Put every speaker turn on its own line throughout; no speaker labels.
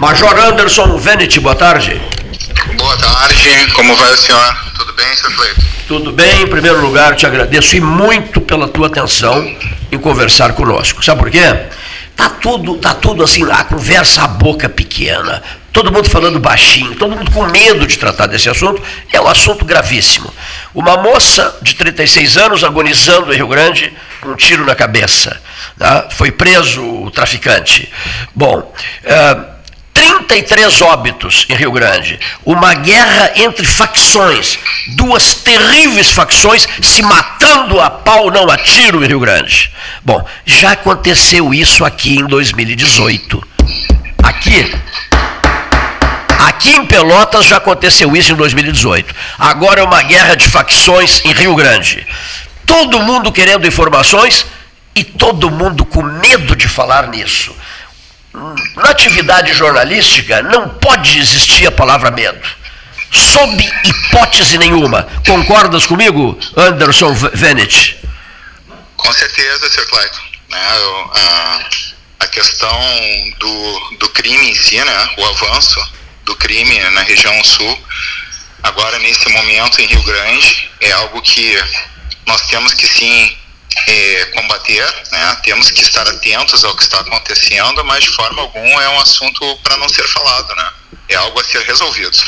Major Anderson Venet, boa tarde.
Boa tarde, como vai o senhor? Tudo bem, senhor Cleiton?
Tudo bem, em primeiro lugar te agradeço e muito pela tua atenção em conversar conosco. Sabe por quê? Tá tudo, tá tudo assim, a conversa a boca pequena, todo mundo falando baixinho, todo mundo com medo de tratar desse assunto, é um assunto gravíssimo. Uma moça de 36 anos agonizando em Rio Grande com um tiro na cabeça. Tá? Foi preso o traficante. Bom, uh, 33 óbitos em Rio Grande. Uma guerra entre facções. Duas terríveis facções se matando a pau, não a tiro em Rio Grande. Bom, já aconteceu isso aqui em 2018. Aqui. Aqui em Pelotas já aconteceu isso em 2018. Agora é uma guerra de facções em Rio Grande. Todo mundo querendo informações e todo mundo com medo de falar nisso na atividade jornalística não pode existir a palavra medo. Sob hipótese nenhuma. Concordas comigo, Anderson Venet?
Com certeza, Sr. Clayton. Né, a, a questão do, do crime em si, né, o avanço do crime na região sul, agora nesse momento em Rio Grande, é algo que nós temos que sim é, combater, né? temos que estar atentos ao que está acontecendo, mas de forma alguma é um assunto para não ser falado, né? é algo a ser resolvido.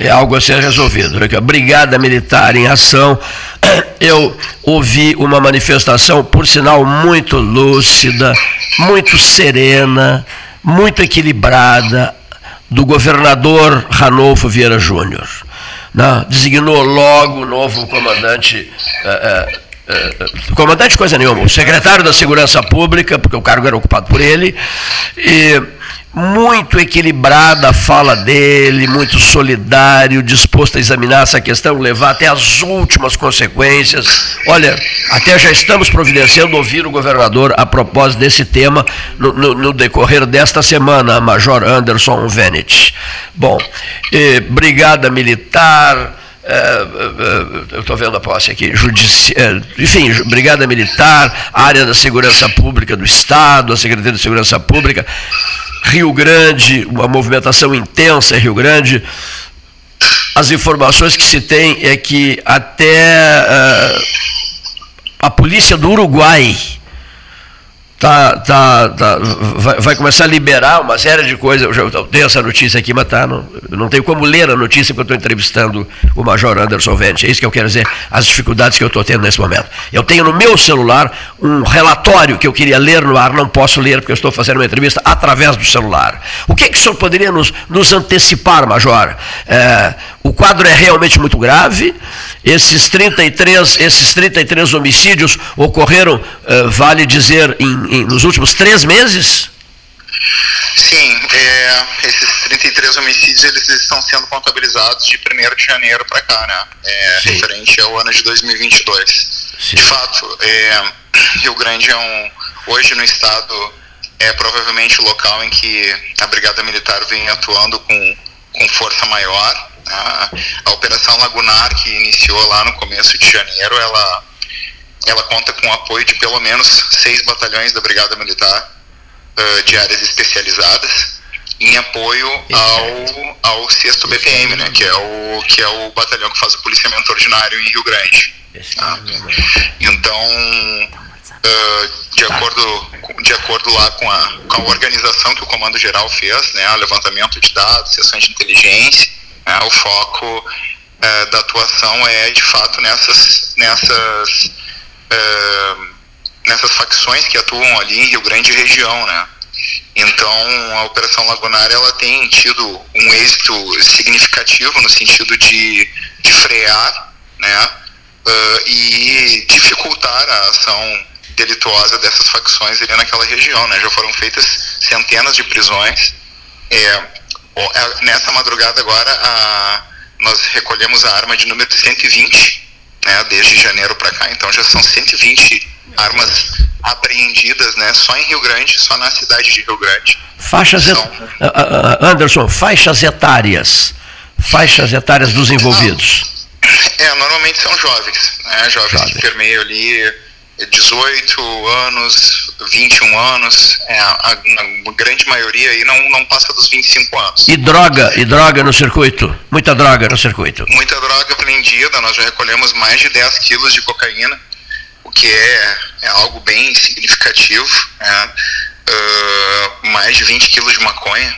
É algo a ser resolvido. Brigada Militar em Ação. Eu ouvi uma manifestação, por sinal, muito lúcida, muito serena, muito equilibrada, do governador Ranolfo Vieira Júnior. Né? Designou logo o novo comandante eh, eh, comandante coisa nenhuma, o secretário da Segurança Pública, porque o cargo era ocupado por ele, e muito equilibrada a fala dele, muito solidário, disposto a examinar essa questão, levar até as últimas consequências. Olha, até já estamos providenciando ouvir o governador a propósito desse tema no, no, no decorrer desta semana, Major Anderson Venet. Bom, eh, Brigada Militar eu estou vendo a posse aqui, judici... É, enfim, Brigada Militar, área da Segurança Pública do Estado, a Secretaria de Segurança Pública, Rio Grande, uma movimentação intensa em Rio Grande. As informações que se tem é que até a polícia do Uruguai tá, tá, tá, vai, vai, começar a liberar uma série de coisas. Eu já tenho essa notícia aqui, mas tá, não, não tenho como ler a notícia porque eu estou entrevistando o Major Anderson Vente. É isso que eu quero dizer, as dificuldades que eu estou tendo nesse momento. Eu tenho no meu celular um relatório que eu queria ler no ar, não posso ler porque eu estou fazendo uma entrevista através do celular. O que, que o senhor poderia nos, nos antecipar, Major? É, o quadro é realmente muito grave. Esses 33, esses 33 homicídios ocorreram, uh, vale dizer, em, em, nos últimos três meses?
Sim, é, esses 33 homicídios eles estão sendo contabilizados de 1 de janeiro para cá, né? É, referente ao ano de 2022. Sim. De fato, é, Rio Grande é um, hoje no estado, é provavelmente o local em que a Brigada Militar vem atuando com, com força maior. A, a Operação Lagunar, que iniciou lá no começo de janeiro, ela, ela conta com o apoio de pelo menos seis batalhões da Brigada Militar uh, de áreas especializadas em apoio ao, ao 6 BPM, né, que, é o, que é o batalhão que faz o policiamento ordinário em Rio Grande. Tá? Então, uh, de, acordo, de acordo lá com a, com a organização que o Comando Geral fez, né, levantamento de dados, sessões de inteligência, né? O foco é, da atuação é, de fato, nessas, nessas, é, nessas facções que atuam ali em Rio Grande e região, né? Então, a Operação Lagunária ela tem tido um êxito significativo no sentido de, de frear né, uh, e dificultar a ação delituosa dessas facções ali naquela região. Né? Já foram feitas centenas de prisões. É, nessa madrugada agora, a, nós recolhemos a arma de número 120, né, desde janeiro para cá, então já são 120 armas apreendidas, né, só em Rio Grande, só na cidade de Rio Grande.
Faixas, são... Anderson, faixas etárias, faixas etárias dos envolvidos.
É, normalmente são jovens, né, jovens Jovem. que permeiam ali 18 anos, 21 anos, é, a, a, grande maioria aí não, não passa dos 25 anos.
E droga, e droga no circuito? Muita droga no circuito?
Muita droga apreendida, nós já recolhemos mais de 10 quilos de cocaína, o que é, é algo bem significativo, né? uh, mais de 20 quilos de maconha,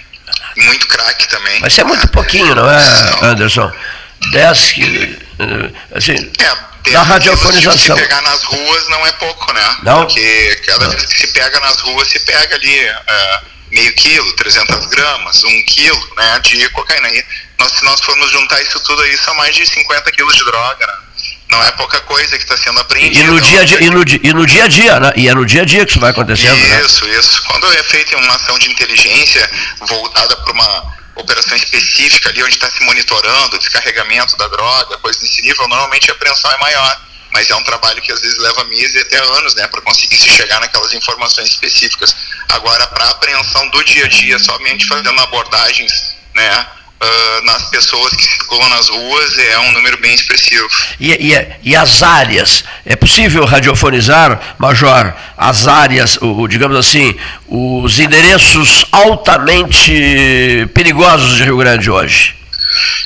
muito crack também.
Mas isso é muito pouquinho, não é, Anderson? 10 quilos, assim... É,
da radiofonização. Se pegar nas ruas não é pouco, né? Não? Porque cada vez que se pega nas ruas, se pega ali uh, meio quilo, 300 gramas, um quilo né, de cocaína. E nós, se nós formos juntar isso tudo aí, são mais de 50 quilos de droga, né? Não é pouca coisa que está sendo apreendida.
E no, dia, dia, e, no, e no dia a dia, né? E é no dia a dia que isso vai acontecendo,
né? Isso, né? isso. Quando é feita uma ação de inteligência voltada para uma operação específica ali onde está se monitorando o descarregamento da droga, coisa nesse nível, normalmente a apreensão é maior. Mas é um trabalho que às vezes leva meses e até anos, né, para conseguir se chegar naquelas informações específicas. Agora, para apreensão do dia a dia, somente fazendo abordagens, né, uh, nas pessoas que circulam nas ruas é um número bem expressivo.
E, e, e as áreas? É possível radiofonizar, Major, as áreas, o, digamos assim, os endereços altamente perigosos de Rio Grande hoje?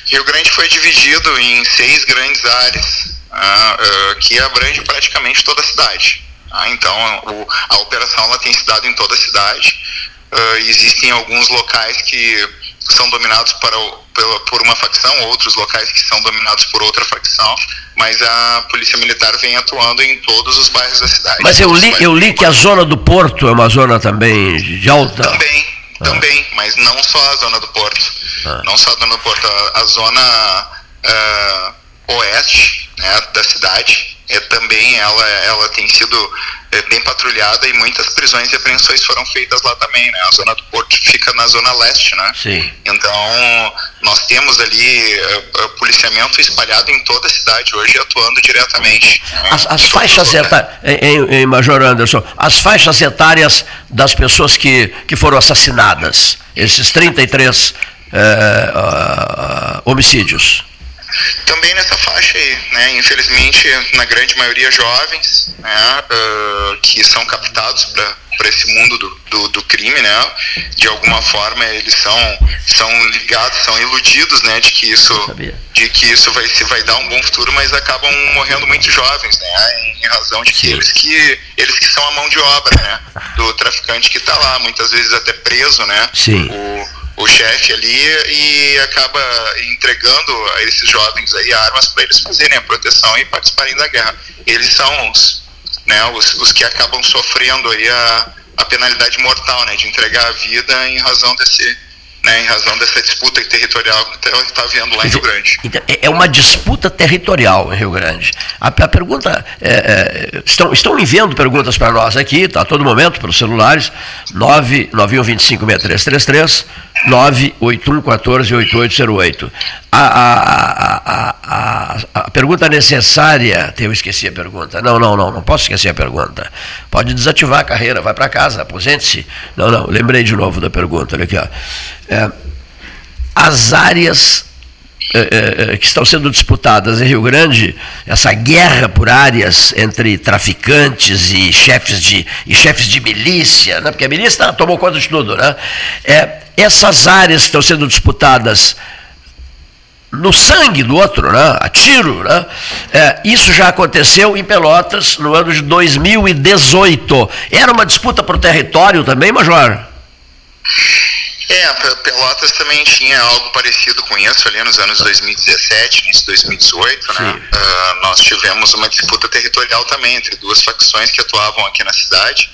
Rio Grande foi dividido em seis grandes áreas, uh, uh, que abrange praticamente toda a cidade. Ah, então, o, a operação ela tem se dado em toda a cidade. Existem alguns locais que são dominados para o, pela, por uma facção, outros locais que são dominados por outra facção, mas a Polícia Militar vem atuando em todos os bairros da cidade.
Mas eu li, eu li que a zona do Porto é uma zona também de alta.
Também, ah. também, mas não só a zona do Porto. Ah. Não só a zona do Porto, a, a zona uh, oeste né, da cidade é, também ela, ela tem sido é, bem patrulhada e muitas prisões e apreensões foram feitas lá também, né? A zona do Porto fica na zona leste, né?
Sim.
Então, nós temos ali uh, policiamento espalhado em toda a cidade hoje, atuando diretamente.
As, as faixas etárias, em, em, Major Anderson, as faixas etárias das pessoas que, que foram assassinadas, esses 33 uh, uh, homicídios.
Também nessa faixa aí, né? Infelizmente, na grande maioria jovens, né? Uh, que são captados para esse mundo do, do, do, crime, né? De alguma forma eles são, são ligados, são iludidos, né? De que isso, de que isso vai, se vai dar um bom futuro, mas acabam morrendo muito jovens, né? Em, razão de que eles que eles que são a mão de obra, né? Do traficante que está lá, muitas vezes até preso, né?
Sim.
O, o chefe ali e acaba entregando a esses jovens aí armas para eles fazerem a proteção e participarem da guerra. Eles são os, né, os, os que acabam sofrendo aí a, a penalidade mortal, né, de entregar a vida em razão desse né, em razão dessa disputa territorial que está tá havendo lá em Rio Grande.
Então, é, é uma disputa territorial em Rio Grande. A, a pergunta, é, é, estão, estão enviando perguntas para nós aqui, tá, a todo momento, pelos celulares, 991256333, 981148808. A, a, a, a, a, pergunta necessária, eu esqueci a pergunta. Não, não, não, não posso esquecer a pergunta. Pode desativar a carreira, vai para casa, aposente-se. Não, não, lembrei de novo da pergunta, olha aqui, ó. É, as áreas é, é, é, que estão sendo disputadas em Rio Grande, essa guerra por áreas entre traficantes e chefes de, e chefes de milícia, né? porque a milícia tomou conta de tudo, né? Essas áreas que estão sendo disputadas no sangue do outro, né? a tiro. Né? É, isso já aconteceu em Pelotas no ano de 2018. Era uma disputa por território também, Major?
É, Pelotas também tinha algo parecido com isso ali nos anos 2017, início de 2018, né? Uh, nós tivemos uma disputa territorial também entre duas facções que atuavam aqui na cidade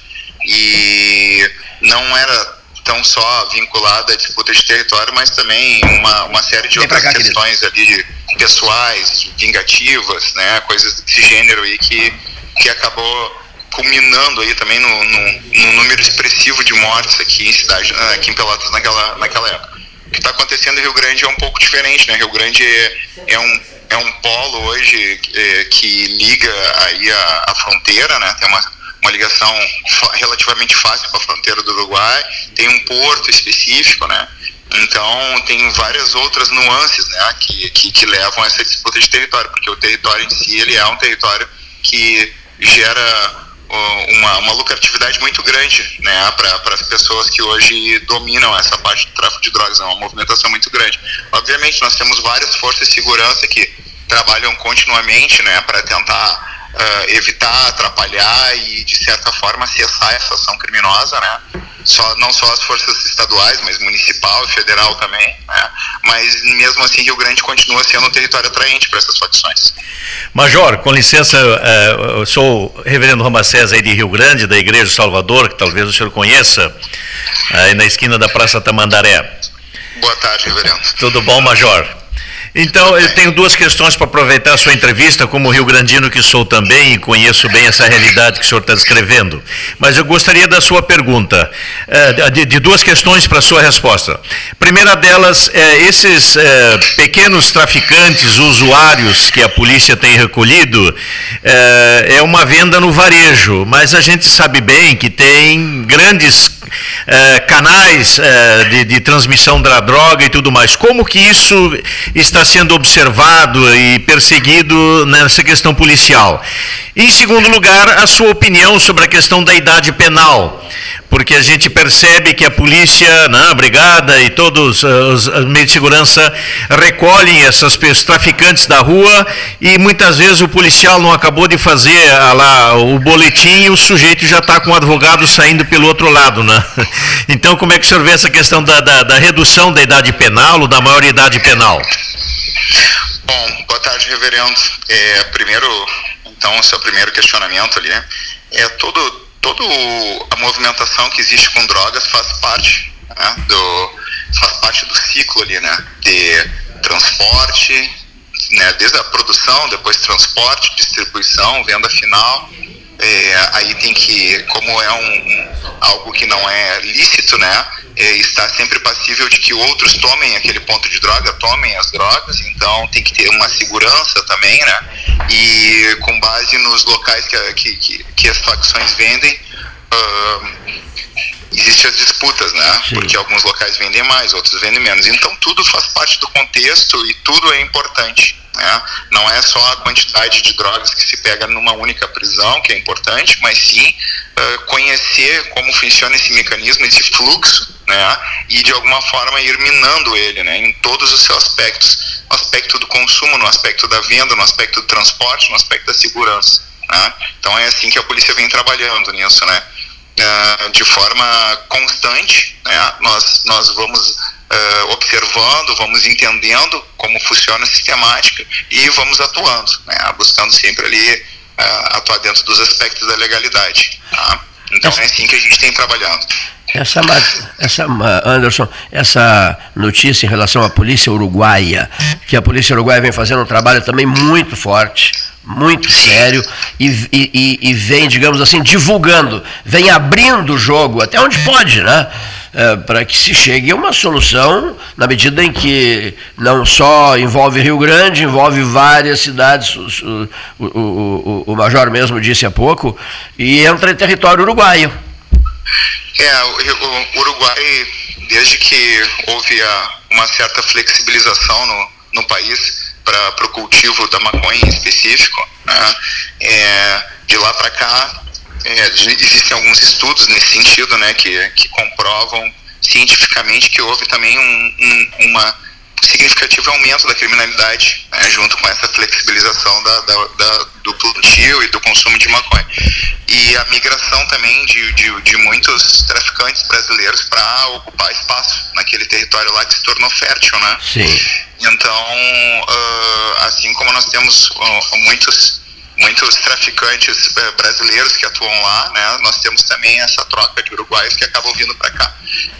e não era tão só vinculada à disputa de território, mas também uma, uma série de outras cá, questões querido. ali pessoais, vingativas, né? Coisas desse gênero aí que, que acabou culminando aí também no, no, no, número expressivo de mortes aqui em cidade, né, aqui em Pelotas naquela, naquela época. O que está acontecendo em Rio Grande é um pouco diferente, né? Rio Grande é, é um, é um polo hoje é, que liga aí a, a, fronteira, né? Tem uma, uma ligação relativamente fácil com a fronteira do Uruguai, tem um porto específico, né? Então tem várias outras nuances, né? Que, que, que levam a essa disputa de território, porque o território em si ele é um território que gera uma, uma lucratividade muito grande né, para as pessoas que hoje dominam essa parte do tráfico de drogas, é uma movimentação muito grande. Obviamente, nós temos várias forças de segurança que trabalham continuamente né, para tentar uh, evitar, atrapalhar e, de certa forma, acessar essa ação criminosa, né? Só, não só as forças estaduais, mas municipal e federal também, né? Mas, mesmo assim, Rio Grande continua sendo um território atraente para essas facções.
Major, com licença, uh, eu sou o reverendo Ramacés aí de Rio Grande, da Igreja Salvador, que talvez o senhor conheça, aí na esquina da Praça Tamandaré.
Boa tarde, reverendo.
Tudo bom, Major? Então, eu tenho duas questões para aproveitar a sua entrevista, como Rio Grandino que sou também e conheço bem essa realidade que o senhor está descrevendo. Mas eu gostaria da sua pergunta, eh, de duas questões para a sua resposta. Primeira delas, é esses é, pequenos traficantes, usuários que a polícia tem recolhido, é, é uma venda no varejo, mas a gente sabe bem que tem grandes canais de, de transmissão da droga e tudo mais. Como que isso está sendo observado e perseguido nessa questão policial? Em segundo lugar, a sua opinião sobre a questão da idade penal porque a gente percebe que a polícia, né, a brigada e todos os, os meios de segurança recolhem essas traficantes da rua e muitas vezes o policial não acabou de fazer a, lá o boletim e o sujeito já está com o advogado saindo pelo outro lado, né? Então, como é que o senhor vê essa questão da, da, da redução da idade penal ou da maioridade penal?
Bom, boa tarde, reverendo. É, primeiro, então, o seu primeiro questionamento ali, é todo toda a movimentação que existe com drogas faz parte né, do faz parte do ciclo ali, né, de transporte, né, desde a produção, depois transporte, distribuição, venda final. É, aí tem que, como é um, um, algo que não é lícito, né, é, está sempre passível de que outros tomem aquele ponto de droga, tomem as drogas, então tem que ter uma segurança também, né? E com base nos locais que, que, que as facções vendem, uh, existem as disputas, né? Sim. Porque alguns locais vendem mais, outros vendem menos. Então tudo faz parte do contexto e tudo é importante. Né? Não é só a quantidade de drogas que se pega numa única prisão que é importante, mas sim uh, conhecer como funciona esse mecanismo, esse fluxo né? E de alguma forma ir minando ele, né? Em todos os seus aspectos, no aspecto do consumo, no aspecto da venda, no aspecto do transporte, no aspecto da segurança. Né? Então é assim que a polícia vem trabalhando nisso, né? Uh, de forma constante, né? Nós nós vamos uh, observando, vamos entendendo como funciona a sistemática e vamos atuando, né? Buscando sempre ali uh, atuar dentro dos aspectos da legalidade. Tá? Então é assim que a gente tem trabalhado.
Essa, essa, Anderson, essa notícia em relação à polícia uruguaia, que a polícia uruguaia vem fazendo um trabalho também muito forte, muito sério, e, e, e vem, digamos assim, divulgando, vem abrindo o jogo, até onde pode, né? É, para que se chegue a uma solução na medida em que não só envolve Rio Grande, envolve várias cidades, o, o, o, o Major mesmo disse há pouco, e entra em território uruguaio.
É, o, Uruguai, desde que houve a, uma certa flexibilização no, no país para o cultivo da maconha em específico, né, é, de lá para cá é, existem alguns estudos nesse sentido, né, que, que comprovam cientificamente que houve também um, um, uma significativo aumento da criminalidade, né, junto com essa flexibilização da, da, da, do plantio e do consumo de maconha. E a migração também de, de, de muitos traficantes brasileiros para ocupar espaço naquele território lá que se tornou fértil, né?
Sim.
Então, uh, assim como nós temos uh, muitos muitos traficantes eh, brasileiros que atuam lá, né? Nós temos também essa troca de uruguaios que acabam vindo para cá.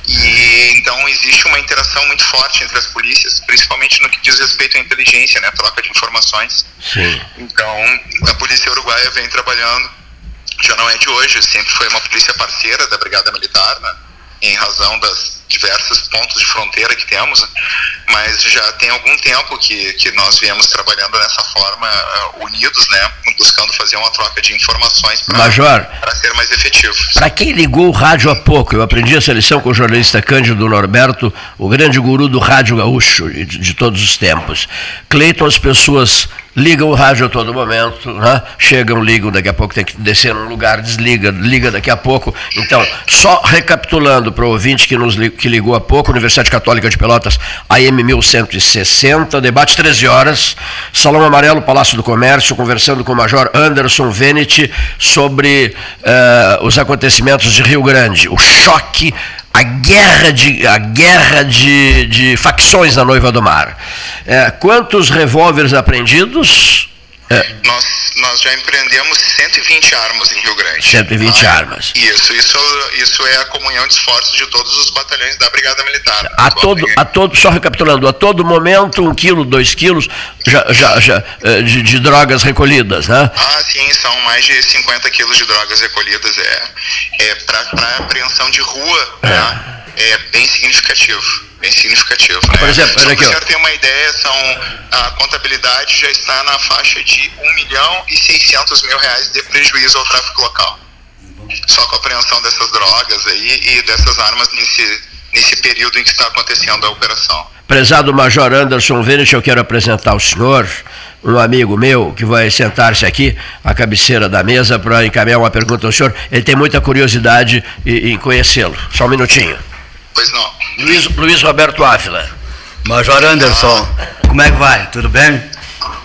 E então existe uma interação muito forte entre as polícias, principalmente no que diz respeito à inteligência, né? Troca de informações.
Sim.
Então a polícia uruguaia vem trabalhando, já não é de hoje, sempre foi uma polícia parceira da Brigada Militar, né? Em razão das diversos pontos de fronteira que temos, mas já tem algum tempo que, que nós viemos trabalhando dessa forma, uh, unidos, né, buscando fazer uma troca de informações para ser mais efetivo.
Para quem ligou o rádio há pouco, eu aprendi essa lição com o jornalista Cândido Norberto, o grande guru do rádio gaúcho de, de todos os tempos. Cleiton, as pessoas ligam o rádio a todo momento, né? chegam, ligam, daqui a pouco tem que descer num lugar, desliga, liga daqui a pouco. Então, só recapitulando para o ouvinte que, nos, que ligou há pouco, Universidade Católica de Pelotas, AM 1160, debate 13 horas, Salão Amarelo, Palácio do Comércio, conversando com o Major Anderson Venet sobre uh, os acontecimentos de Rio Grande, o choque a guerra de, a guerra de, de facções na Noiva do Mar. É, quantos revólveres apreendidos?
É. Nós, nós já empreendemos 120 armas em Rio Grande.
120 ah, armas.
Isso, isso, isso é a comunhão de esforços de todos os batalhões da Brigada Militar.
A todo, a todo, só recapitulando, a todo momento, um quilo, dois quilos já, já, já, é, de, de drogas recolhidas, né?
Ah, sim, são mais de 50 quilos de drogas recolhidas. É, é para apreensão de rua, é. Né? é bem significativo bem significativo. Né?
Por exemplo,
Só para você ter uma ideia, são, a contabilidade já está na faixa de 1 milhão e 600 mil reais de prejuízo ao tráfico local. Só com a apreensão dessas drogas aí e dessas armas nesse, nesse período em que está acontecendo a operação.
Prezado Major Anderson Vênus, eu quero apresentar ao senhor um amigo meu que vai sentar-se aqui à cabeceira da mesa para encaminhar uma pergunta ao senhor. Ele tem muita curiosidade em conhecê-lo. Só um minutinho.
Pois não.
Luiz, Luiz Roberto Ávila.
Major Anderson, como é que vai? Tudo bem?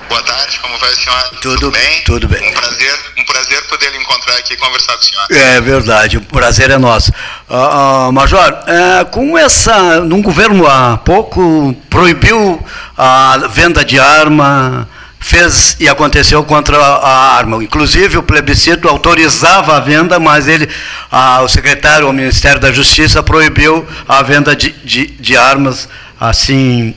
Boa tarde, como vai, senhor?
Tudo, tudo bem? Tudo bem.
Um prazer, um prazer poder lhe encontrar aqui e conversar com o senhor.
É verdade, o prazer é nosso. Uh, uh, Major, uh, com essa, num governo há pouco, proibiu a venda de arma, fez e aconteceu contra a arma. Inclusive, o plebiscito autorizava a venda, mas ele, a, o secretário, o Ministério da Justiça, proibiu a venda de, de, de armas, assim,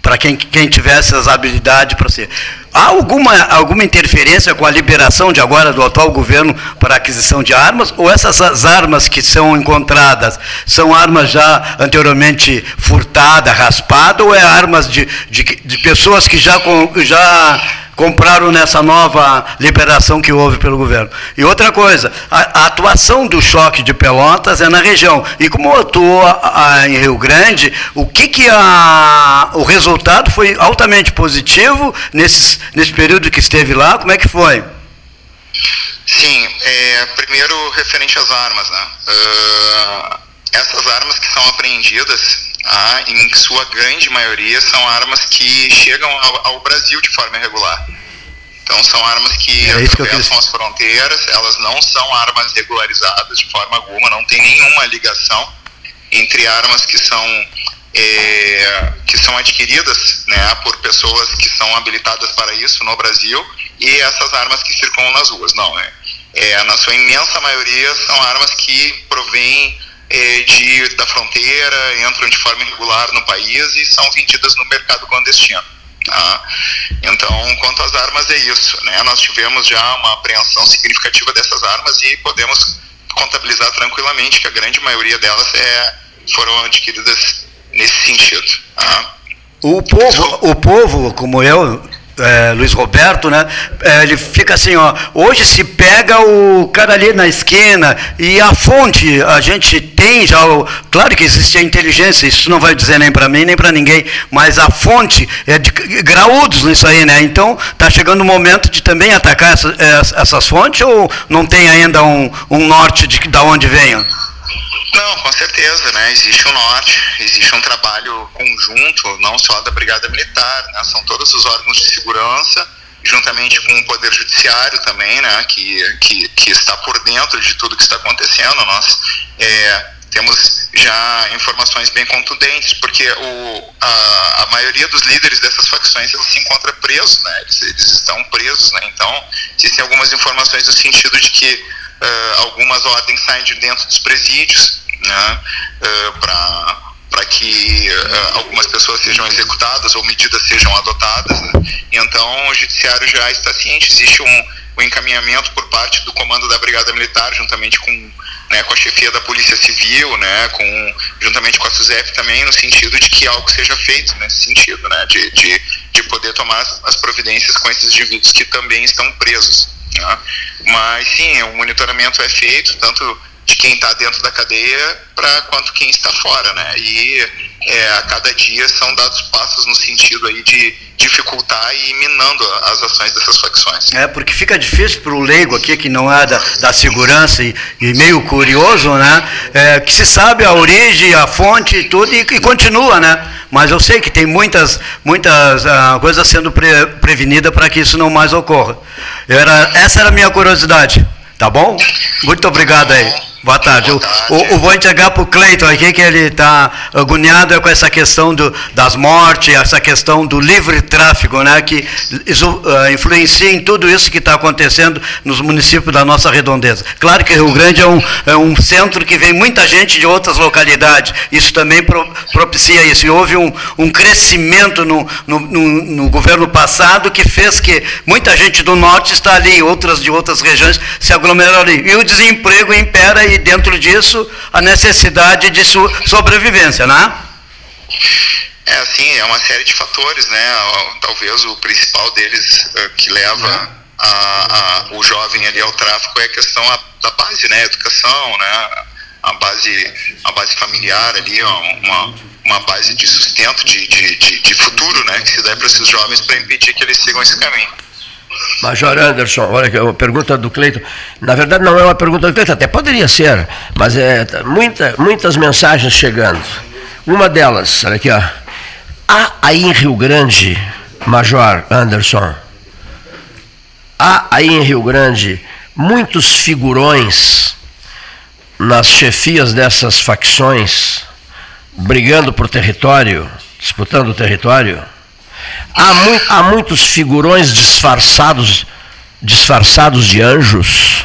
para quem, quem tivesse as habilidades para ser. Há alguma, alguma interferência com a liberação de agora do atual governo para aquisição de armas? Ou essas armas que são encontradas são armas já anteriormente furtadas, raspadas, ou é armas de, de, de pessoas que já, já compraram nessa nova liberação que houve pelo governo. E outra coisa, a, a atuação do choque de Pelotas é na região. E como atua a, em Rio Grande, o que, que a, o resultado foi altamente positivo nesse, nesse período que esteve lá? Como é que foi?
Sim, é, primeiro referente às armas, né? Uh, essas armas que são apreendidas, ah, em sua grande maioria, são armas que chegam ao, ao Brasil de forma irregular. Então são armas que é atravessam que as fronteiras, elas não são armas regularizadas de forma alguma, não tem nenhuma ligação entre armas que são é, que são adquiridas né, por pessoas que são habilitadas para isso no Brasil e essas armas que circulam nas ruas. Não, é, é na sua imensa maioria são armas que provêm de, da fronteira, entram de forma irregular no país e são vendidas no mercado clandestino. Tá? Então, quanto às armas, é isso. Né? Nós tivemos já uma apreensão significativa dessas armas e podemos contabilizar tranquilamente que a grande maioria delas é, foram adquiridas nesse sentido. Tá?
O povo, o povo, como eu, é, Luiz Roberto, né? É, ele fica assim, ó. Hoje se pega o cara ali na esquina e a fonte a gente tem já. O, claro que existe a inteligência, isso não vai dizer nem para mim nem para ninguém, mas a fonte é de graúdos nisso aí, né? Então tá chegando o momento de também atacar essa, essas fontes ou não tem ainda um, um norte de da onde venham?
Não, com certeza, né? Existe um norte, existe um trabalho conjunto, não só da Brigada Militar, né? São todos os órgãos de segurança, juntamente com o Poder Judiciário também, né? Que, que, que está por dentro de tudo que está acontecendo. Nós é, temos já informações bem contundentes, porque o, a, a maioria dos líderes dessas facções eles se encontra presos, né? Eles, eles estão presos, né? Então, existem algumas informações no sentido de que uh, algumas ordens saem de dentro dos presídios né, uh, para que uh, algumas pessoas sejam executadas ou medidas sejam adotadas. Né? Então, o judiciário já está ciente, existe um, um encaminhamento por parte do comando da Brigada Militar, juntamente com, né, com a chefia da Polícia Civil, né, com, juntamente com a SUSEP também, no sentido de que algo seja feito nesse sentido, né, de, de, de poder tomar as providências com esses indivíduos que também estão presos. Né? Mas sim, o monitoramento é feito, tanto de quem está dentro da cadeia para quanto quem está fora, né? E é, a cada dia são dados passos no sentido aí de dificultar e minando as ações dessas facções.
É, porque fica difícil para o leigo aqui, que não é da, da segurança e, e meio curioso, né? É, que se sabe a origem, a fonte e tudo, e, continua, né? Mas eu sei que tem muitas, muitas uh, coisas sendo pre, prevenidas para que isso não mais ocorra. Era, essa era a minha curiosidade. Tá bom? Muito obrigado aí. Boa tarde. Boa tarde. O, o, vou entregar para o Cleiton aqui, que ele está agoniado com essa questão do, das mortes, essa questão do livre tráfego, né, que isso, uh, influencia em tudo isso que está acontecendo nos municípios da nossa redondeza. Claro que Rio Grande é um, é um centro que vem muita gente de outras localidades, isso também pro, propicia isso. E houve um, um crescimento no, no, no, no governo passado que fez que muita gente do norte está ali, outras de outras regiões se aglomeraram ali. E o desemprego impera e dentro disso a necessidade de so sobrevivência, né?
É, assim, é uma série de fatores, né? Talvez o principal deles uh, que leva a, a, o jovem ali ao tráfico é a questão da base, né? Educação, né? A base, a base familiar ali, ó, uma, uma base de sustento, de, de, de, de futuro, né? Que se dá para esses jovens para impedir que eles sigam esse caminho.
Major Anderson, olha que a pergunta do Cleiton. Na verdade, não é uma pergunta do Cleiton, até poderia ser, mas é muita, muitas mensagens chegando. Uma delas, olha aqui, ó. Há aí em Rio Grande, Major Anderson, há aí em Rio Grande muitos figurões nas chefias dessas facções, brigando por território, disputando o território. Há, mu há muitos figurões disfarçados, disfarçados de anjos?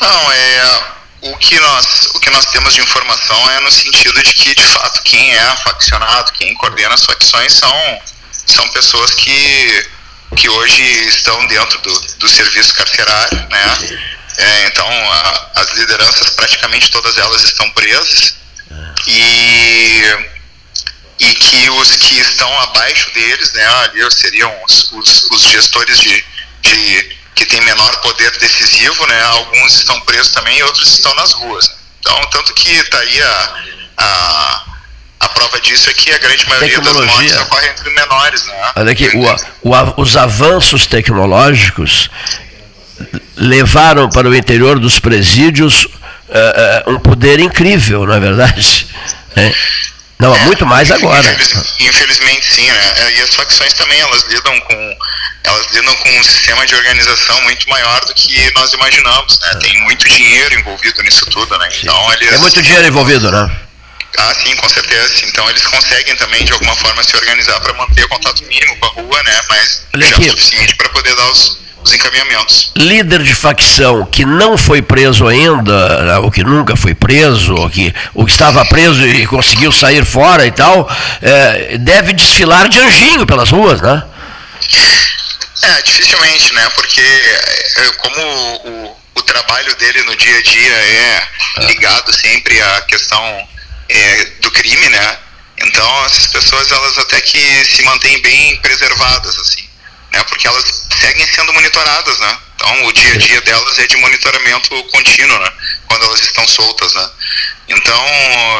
Não, é, o, que nós, o que nós temos de informação é no sentido de que, de fato, quem é faccionado, quem coordena as facções são, são pessoas que, que hoje estão dentro do, do serviço carcerário, né? É, então, a, as lideranças, praticamente todas elas estão presas. E e que os que estão abaixo deles, né, ali seriam os, os, os gestores de, de, que têm menor poder decisivo, né, alguns estão presos também e outros estão nas ruas. Então, tanto que está aí a, a, a, prova disso é que a grande maioria das mortes ocorre entre menores. Né?
Olha aqui, o, o, os avanços tecnológicos levaram para o interior dos presídios uh, uh, um poder incrível, não é verdade? É. Não, é, muito mais agora.
infelizmente sim, né? E as facções também, elas lidam com elas lidam com um sistema de organização muito maior do que nós imaginamos, né? Tem muito dinheiro envolvido nisso tudo, né?
Então eles É muito dinheiro envolvido, né?
Ah, sim, com certeza. Então eles conseguem também de alguma forma se organizar para manter o contato mínimo com a rua, né? Mas Olha já é o suficiente para poder dar os os encaminhamentos.
Líder de facção que não foi preso ainda, ou que nunca foi preso, ou que, ou que estava preso e conseguiu sair fora e tal, é, deve desfilar de anjinho pelas ruas, né?
É, dificilmente, né? Porque é, como o, o trabalho dele no dia a dia é ligado sempre à questão é, do crime, né? Então essas pessoas elas até que se mantêm bem preservadas assim né, porque elas seguem sendo monitoradas, né? Então, o dia a dia delas é de monitoramento contínuo, né? Quando elas estão soltas, né? Então,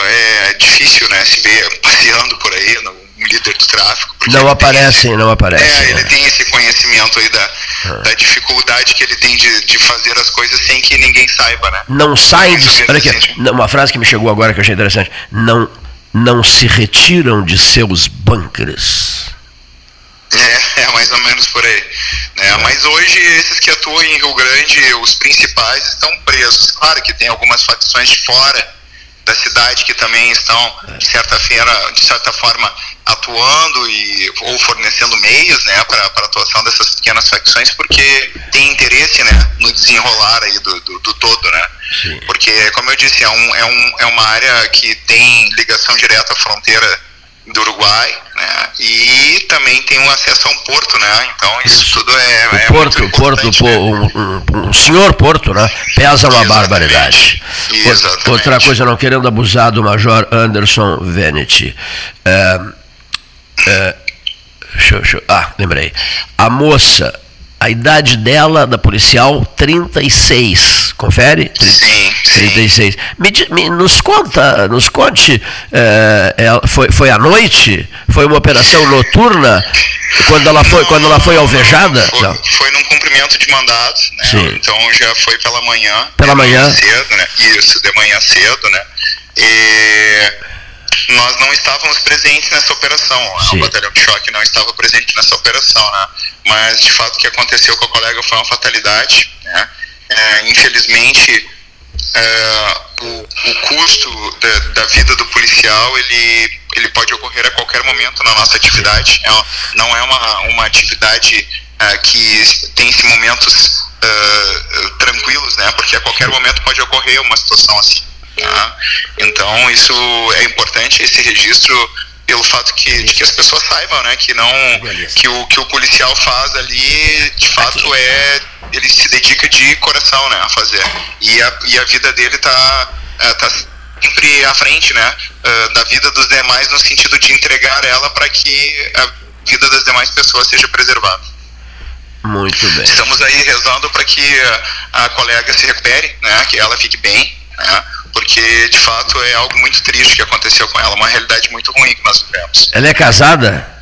é difícil, né, se ver passeando por aí, no, um líder do tráfico.
Não aparecem, esse, não aparecem.
É, ele tem esse conhecimento aí da, ah. da dificuldade que ele tem de, de fazer as coisas sem que ninguém saiba, né?
Não saem de... Olha aqui, uma frase que me chegou agora que eu achei interessante. Não, não se retiram de seus bunkers.
É, é mais ou menos por aí. Né? Mas hoje, esses que atuam em Rio Grande, os principais estão presos. Claro que tem algumas facções de fora da cidade que também estão, de certa, feira, de certa forma, atuando e, ou fornecendo meios né, para a atuação dessas pequenas facções, porque tem interesse né, no desenrolar aí do, do, do todo. Né? Porque, como eu disse, é, um, é, um, é uma área que tem ligação direta à fronteira do Uruguai, né? E também tem um acesso a um porto, né? Então isso, isso. tudo é,
o
é
porto, o porto, né? um, um, senhor porto, né? Pesa uma Exatamente. barbaridade. Exatamente. Outra coisa, não querendo abusar do Major Anderson Venetti. É, é, ah, lembrei. A moça A idade dela, da policial, 36. Confere?
Sim,
36. Sim. Me, me, nos conta, nos conte, é, é, foi, foi à noite? Foi uma operação noturna? Quando ela foi, não, quando ela foi alvejada?
Foi, foi num cumprimento de mandado, né? Sim. Então já foi pela manhã.
Pela manhã?
Cedo, né? Isso, de manhã cedo, né? E nós não estávamos presentes nessa operação. Sim. O batalhão de choque não estava presente nessa operação, né? Mas de fato o que aconteceu com a colega foi uma fatalidade, né? É, infelizmente é, o, o, custo da, da, vida do policial ele, ele pode ocorrer a qualquer momento na nossa atividade. É, não é uma, uma atividade é, que tem momentos é, tranquilos, né? Porque a qualquer momento pode ocorrer uma situação assim. Tá? Então isso é importante esse registro pelo fato que, de que as pessoas saibam, né, que não que o que o policial faz ali de fato é ele se dedica de coração, né, a fazer e a, e a vida dele tá é, tá sempre à frente, né, é, da vida dos demais no sentido de entregar ela para que a vida das demais pessoas seja preservada.
Muito bem.
Estamos aí rezando para que a, a colega se recupere, né, que ela fique bem, né, porque de fato é algo muito triste que aconteceu com ela, uma realidade muito ruim que nós vivemos.
Ela é casada?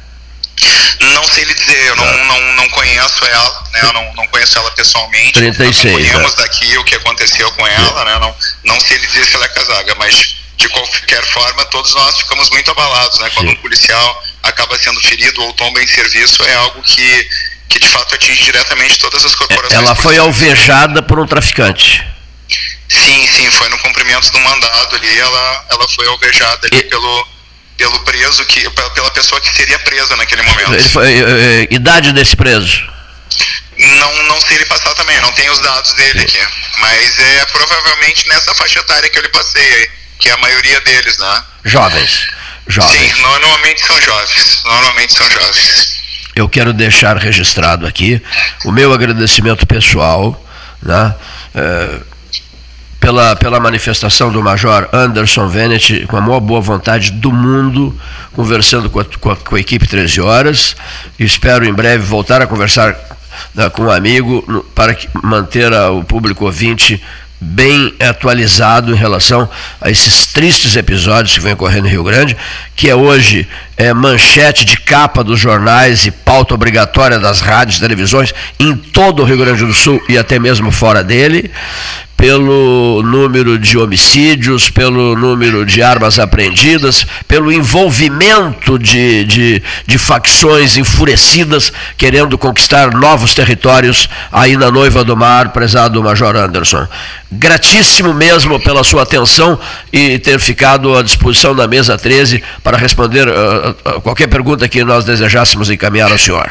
Não sei lhe dizer, eu não, tá. não, não conheço ela, né? Eu não, não conheço ela pessoalmente.
36.
Acompanhamos é. daqui o que aconteceu com ela, né? Não, não sei lhe dizer se ela é casada, mas de qualquer forma, todos nós ficamos muito abalados, né? Quando Sim. um policial acaba sendo ferido ou tomba em serviço, é algo que, que de fato atinge diretamente todas as corporações.
Ela foi alvejada por um traficante.
Sim, sim, foi no cumprimento do mandado ali, ela, ela foi alvejada ali e... pelo, pelo preso, que, pela pessoa que seria presa naquele momento.
Foi, eh, eh, idade desse preso?
Não, não sei ele passar também, não tenho os dados dele aqui. Mas é provavelmente nessa faixa etária que eu lhe passei, que é a maioria deles, né?
Jovens. Jovens.
Sim, normalmente são jovens. Normalmente são jovens.
Eu quero deixar registrado aqui o meu agradecimento pessoal, né? Uh, pela, pela manifestação do Major Anderson Venet, com a maior boa vontade do mundo, conversando com a, com a, com a equipe 13 horas. Espero em breve voltar a conversar né, com um amigo no, para que, manter a, o público ouvinte bem atualizado em relação a esses tristes episódios que vem ocorrendo no Rio Grande, que é hoje é, manchete de capa dos jornais e pauta obrigatória das rádios e televisões em todo o Rio Grande do Sul e até mesmo fora dele pelo número de homicídios, pelo número de armas apreendidas, pelo envolvimento de, de, de, facções enfurecidas querendo conquistar novos territórios aí na Noiva do Mar, prezado Major Anderson. Gratíssimo mesmo pela sua atenção e ter ficado à disposição da mesa 13 para responder uh, uh, qualquer pergunta que nós desejássemos encaminhar ao senhor.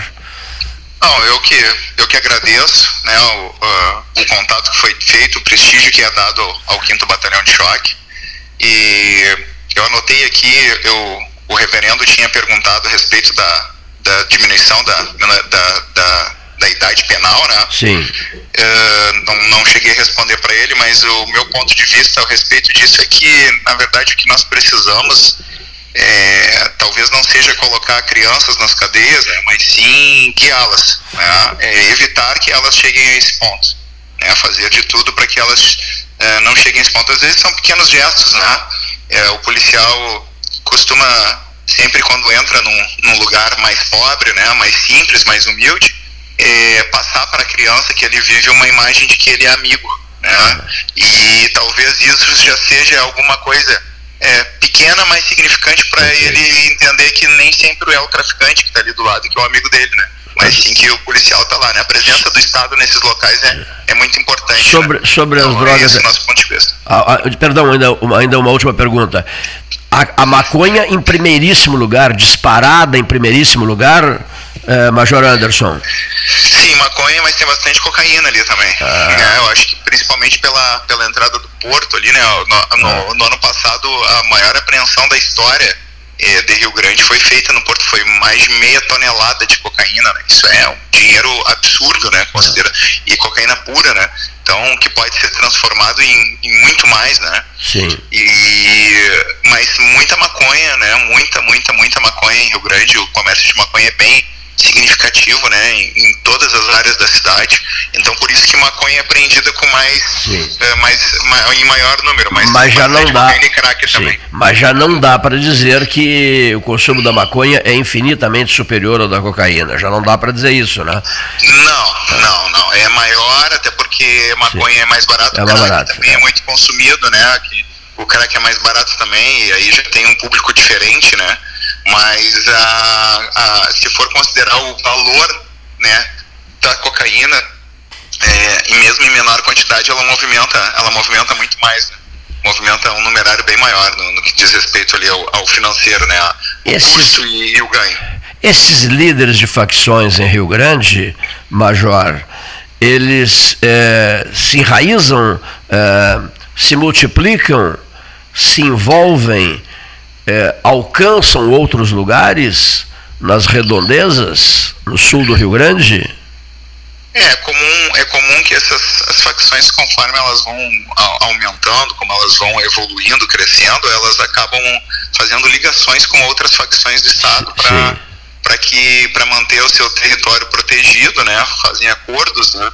Não, eu que, eu que agradeço né, o, uh, o contato que foi feito, o prestígio que é dado ao, ao 5 Batalhão de Choque. E eu anotei aqui, eu, o reverendo tinha perguntado a respeito da, da diminuição da, da, da, da idade penal, né?
Sim.
Uh, não, não cheguei a responder para ele, mas o meu ponto de vista a respeito disso é que, na verdade, o que nós precisamos é, talvez não seja colocar crianças nas cadeias, né, mas sim guiá-las, né, é, evitar que elas cheguem a esse ponto, né, fazer de tudo para que elas é, não cheguem a esse ponto. Às vezes são pequenos gestos, né? É, o policial costuma sempre quando entra num, num, lugar mais pobre, né, mais simples, mais humilde, é, passar para a criança que ele vive uma imagem de que ele é amigo, né? E talvez isso já seja alguma coisa é, pequena, mas significante para ele entender que nem sempre é o traficante que está ali do lado, que é o amigo dele, né? Mas sim que o policial está lá, né? A presença do Estado nesses locais é, é muito importante.
Sobre, né? sobre as então, drogas. É
nosso ponto de vista.
Ah, ah, perdão, ainda uma, ainda uma última pergunta. A, a, maconha em primeiríssimo lugar, disparada em primeiríssimo lugar, é, Major Anderson?
Sim, maconha, mas tem bastante cocaína ali também. Ah. É, eu acho que principalmente pela, pela entrada do porto ali, né? No, no, ah. no ano passado, a maior apreensão da história é, de Rio Grande foi feita no porto, foi mais de meia tonelada de cocaína, né? Isso é um dinheiro absurdo, né? Considera, e cocaína pura, né? Então, que pode ser transformado em, em muito mais, né?
Sim.
E, mas muita maconha, né? Muita, muita, muita maconha em Rio Grande, o comércio de maconha é bem significativo, né, em, em, todas as áreas da cidade. Então, por isso que maconha é apreendida com mais, é, mais ma, em maior número,
mas, mas já não dá. Mas já não dá para dizer que o consumo da maconha é infinitamente superior ao da cocaína. Já não dá para dizer isso, né?
Não, não, não. É maior, até porque maconha sim. é mais barato. É mais barato. Também é. é muito consumido, né? O crack é mais barato também e aí já tem um público diferente, né? Mas a, a, se for considerar o valor né, da cocaína, é, e mesmo em menor quantidade, ela movimenta, ela movimenta muito mais. Né? Movimenta um numerário bem maior no, no que diz respeito ali ao, ao financeiro, né? O esses, custo e, e, o ganho.
Esses líderes de facções em Rio Grande, Major, eles é, se enraizam, é, se multiplicam, se envolvem é, alcançam outros lugares nas redondezas, no sul do Rio Grande?
É, comum, é comum que essas as facções, conforme elas vão aumentando, como elas vão evoluindo, crescendo, elas acabam fazendo ligações com outras facções do Estado para para que para manter o seu território protegido, né? Fazem acordos, né?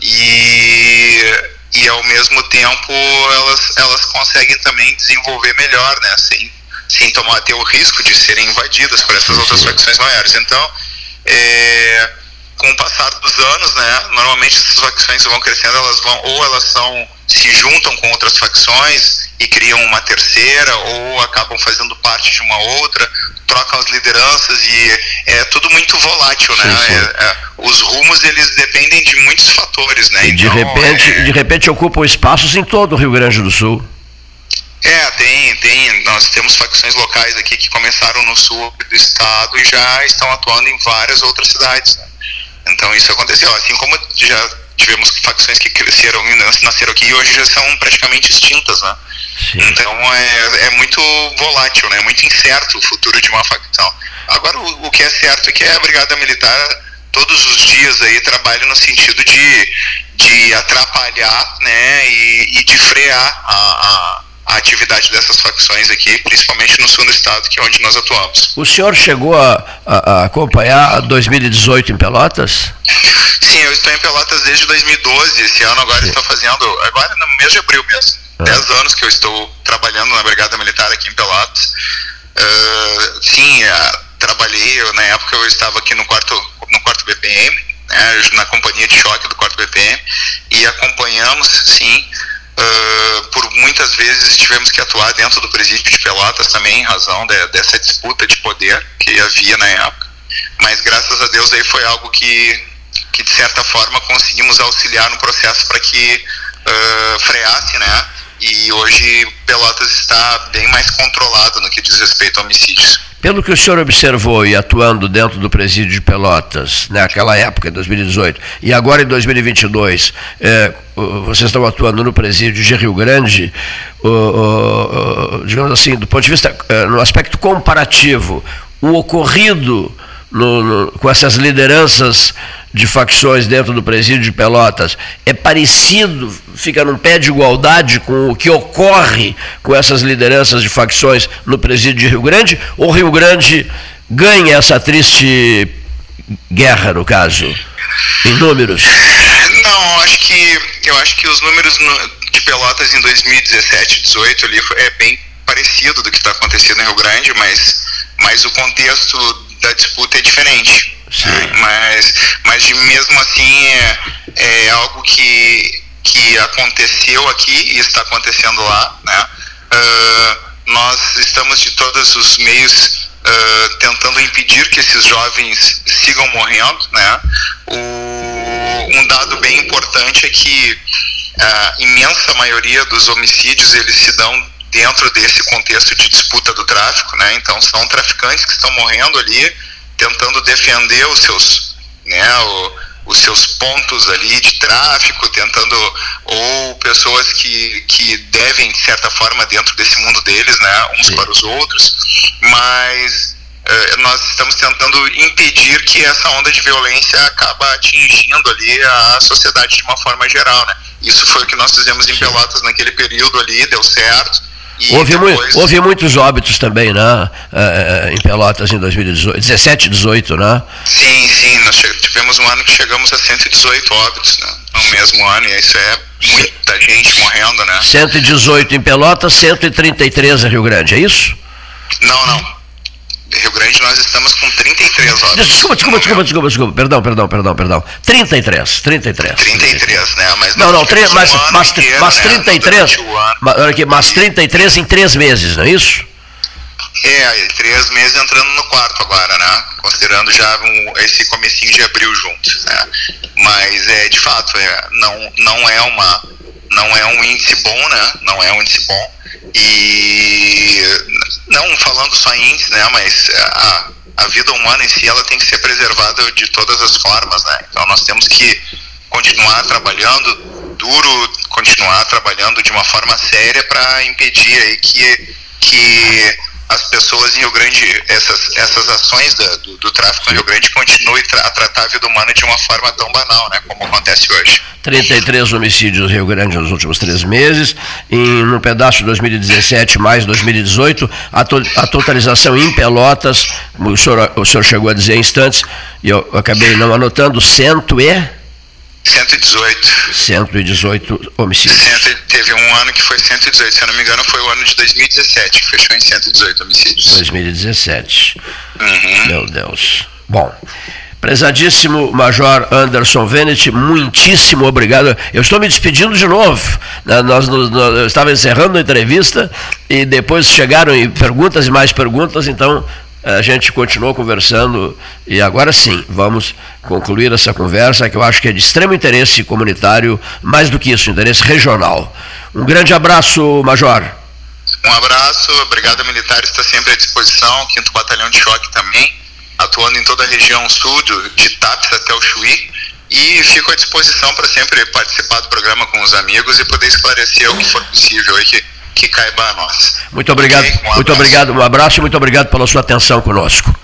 E, e ao mesmo tempo elas elas conseguem também desenvolver melhor, né? Sem sem tomar ter o risco de serem invadidas por essas outras facções maiores. Então, é, com o passar dos anos, né, normalmente essas facções vão crescendo, elas vão ou elas são se juntam com outras facções e criam uma terceira, ou acabam fazendo parte de uma outra, trocam as lideranças e é tudo muito volátil, né? Sim, sim. É, é, os rumos eles dependem de muitos fatores, né?
E de então, repente, é... de repente ocupam espaços em todo o Rio Grande do Sul.
É, tem, tem. Nós temos facções locais aqui que começaram no sul do estado e já estão atuando em várias outras cidades. Então isso aconteceu. Assim como já tivemos facções que cresceram e nasceram aqui e hoje já são praticamente extintas, né? Sim. Então é, é muito volátil, né? É muito incerto o futuro de uma facção. Agora o, o que é certo é que a Brigada Militar todos os dias aí trabalha no sentido de, de atrapalhar, né? E, e de frear a, a a atividade dessas facções aqui, principalmente no sul do estado, que é onde nós atuamos.
O senhor chegou a, a, a acompanhar 2018 em Pelotas?
Sim, eu estou em Pelotas desde 2012. Esse ano agora Sim. estou fazendo, agora no mês de abril mesmo. Ah. Dez anos que eu estou trabalhando na Brigada Militar aqui em Pelotas. Uh, sim, uh, trabalhei, eu, na época eu estava aqui no quarto, no quarto BPM, né, na companhia de choque do quarto BPM, e acompanhamos, sim, Uh, por muitas vezes tivemos que atuar dentro do presídio de Pelotas também em razão de, dessa disputa de poder que havia na época. Mas graças a Deus aí foi algo que, que de certa forma conseguimos auxiliar no processo para que uh, freasse, né? E hoje Pelotas está bem mais controlado no que diz respeito a homicídios.
Pelo que o senhor observou e atuando dentro do presídio de Pelotas, naquela época, em 2018, e agora em 2022, é, vocês estão atuando no presídio de Rio Grande, digamos assim, do ponto de vista, é, no aspecto comparativo, o ocorrido no, no, com essas lideranças de facções dentro do presídio de Pelotas é parecido, fica num pé de igualdade com o que ocorre com essas lideranças de facções no presídio de Rio Grande? Ou Rio Grande ganha essa triste guerra, no caso, em números?
Não, acho que eu acho que os números de Pelotas em 2017, 18 ali é bem parecido do que está acontecendo em Rio Grande, mas, mas o contexto da disputa é diferente. Mas, mas mesmo assim é, é algo que, que aconteceu aqui e está acontecendo lá. Né? Uh, nós estamos de todos os meios uh, tentando impedir que esses jovens sigam morrendo. Né? O, um dado bem importante é que a imensa maioria dos homicídios eles se dão dentro desse contexto de disputa do tráfico, né? Então são traficantes que estão morrendo ali tentando defender os seus, né, o, os seus pontos ali de tráfico, tentando ou pessoas que, que devem de certa forma dentro desse mundo deles, né, uns Sim. para os outros, mas eh, nós estamos tentando impedir que essa onda de violência acaba atingindo ali a sociedade de uma forma geral, né? Isso foi o que nós fizemos em Pelotas naquele período ali, deu certo
Houve, depois... mu houve, muitos óbitos também, né? É, em Pelotas em 2018, 17, 18, né?
Sim, sim. Nós tivemos um ano que chegamos a 118 óbitos, né? No mesmo ano, e isso é muita gente morrendo, né?
118 em Pelotas, 133 em Rio Grande, é isso?
Não, não. Rio Grande nós estamos com 33 óbitos.
Desculpa, desculpa, desculpa, desculpa, desculpa. Perdão, perdão, perdão, perdão. 33, 33.
33, né?
Mas não, não, tre, mas, um mas, inteiro, mas 33. Né? Olha aqui, mas 33 em três meses, não é isso?
É, três meses entrando no quarto agora, né? Considerando já um, esse comecinho de abril juntos, né? Mas é, de fato, é, não, não é uma não é um índice bom, né? Não é um índice bom. E não falando só em índice, né? Mas a, a vida humana em si ela tem que ser preservada de todas as formas, né? Então nós temos que continuar trabalhando duro, continuar trabalhando de uma forma séria para impedir aí que, que as pessoas em Rio Grande, essas, essas ações da, do, do, tráfico em Rio Grande continuem tra a tratar a vida humana de uma forma tão banal, né, como acontece hoje.
33 homicídios em Rio Grande nos últimos três meses, em, no pedaço de 2017 mais 2018, a, to a totalização em Pelotas, o senhor, o senhor chegou a dizer em instantes, e eu acabei não anotando, cento e...
118.
118 homicídios.
Cento, teve um ano que foi 118, se eu não me engano foi o ano de 2017, que fechou em 118 homicídios.
2017. Uhum. Meu Deus. Bom, prezadíssimo Major Anderson Venet, muitíssimo obrigado. Eu estou me despedindo de novo. Né, nós, nós, eu estava encerrando a entrevista e depois chegaram perguntas e mais perguntas, então a gente continuou conversando e agora sim, vamos concluir essa conversa que eu acho que é de extremo interesse comunitário, mais do que isso, interesse regional. Um grande abraço, Major.
Um abraço, obrigado, militar está sempre à disposição, 5 Batalhão de Choque também, atuando em toda a região sul, de TAPS até o Chuí, e fico à disposição para sempre participar do programa com os amigos e poder esclarecer o que for possível aí que que caiba a nós.
Muito obrigado, okay, um muito obrigado, um abraço e muito obrigado pela sua atenção conosco.